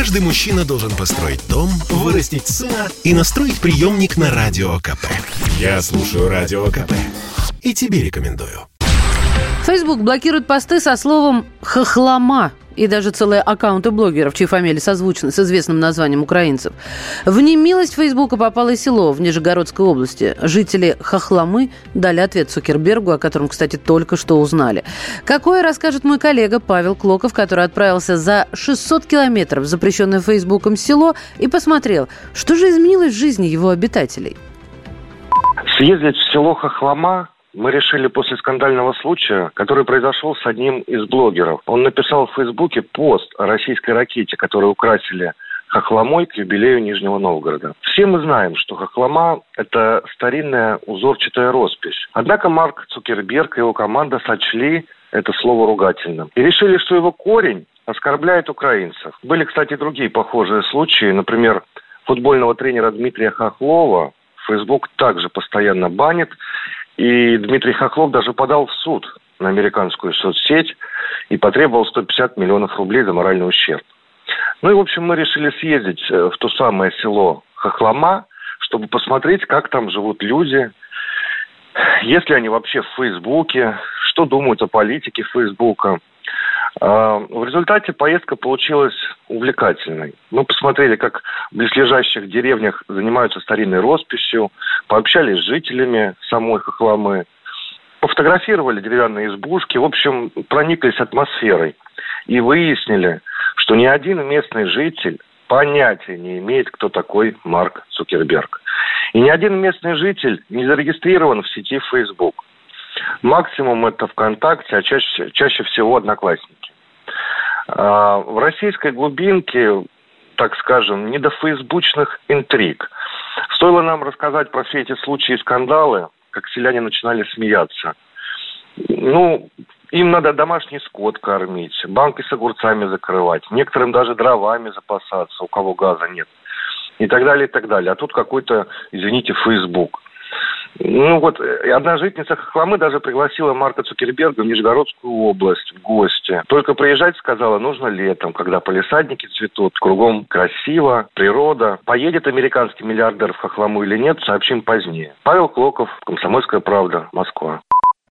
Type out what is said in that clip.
Каждый мужчина должен построить дом, вырастить сына и настроить приемник на Радио КП. Я слушаю Радио КП и тебе рекомендую. Facebook блокирует посты со словом «хохлома» и даже целые аккаунты блогеров, чьи фамилии созвучны с известным названием украинцев. В немилость Фейсбука попало и село в Нижегородской области. Жители Хохломы дали ответ Цукербергу, о котором, кстати, только что узнали. Какое, расскажет мой коллега Павел Клоков, который отправился за 600 километров в запрещенное Фейсбуком село и посмотрел, что же изменилось в жизни его обитателей. Съездить в село Хохлома мы решили после скандального случая, который произошел с одним из блогеров. Он написал в Фейсбуке пост о российской ракете, которую украсили хохломой к юбилею Нижнего Новгорода. Все мы знаем, что хохлома – это старинная узорчатая роспись. Однако Марк Цукерберг и его команда сочли это слово ругательным. И решили, что его корень оскорбляет украинцев. Были, кстати, другие похожие случаи. Например, футбольного тренера Дмитрия Хохлова Facebook также постоянно банит. И Дмитрий Хохлов даже подал в суд на американскую соцсеть и потребовал 150 миллионов рублей за моральный ущерб. Ну и, в общем, мы решили съездить э, в то самое село Хохлома, чтобы посмотреть, как там живут люди, есть ли они вообще в Фейсбуке, что думают о политике Фейсбука. А, в результате поездка получилась увлекательной. Мы посмотрели, как в близлежащих деревнях занимаются старинной росписью, пообщались с жителями самой Хохломы, пофотографировали деревянные избушки, в общем, прониклись атмосферой и выяснили, что ни один местный житель понятия не имеет, кто такой Марк Цукерберг. И ни один местный житель не зарегистрирован в сети Facebook. Максимум это ВКонтакте, а чаще, чаще всего Одноклассники. А, в российской глубинке, так скажем, не до фейсбучных интриг. Стоило нам рассказать про все эти случаи и скандалы, как селяне начинали смеяться. Ну, им надо домашний скот кормить, банки с огурцами закрывать, некоторым даже дровами запасаться, у кого газа нет. И так далее, и так далее. А тут какой-то, извините, Фейсбук. Ну вот, э, одна жительница Хохломы даже пригласила Марка Цукерберга в Нижегородскую область в гости. Только приезжать, сказала, нужно летом, когда полисадники цветут, кругом красиво, природа. Поедет американский миллиардер в Хохлому или нет, сообщим позднее. Павел Клоков, Комсомольская правда, Москва.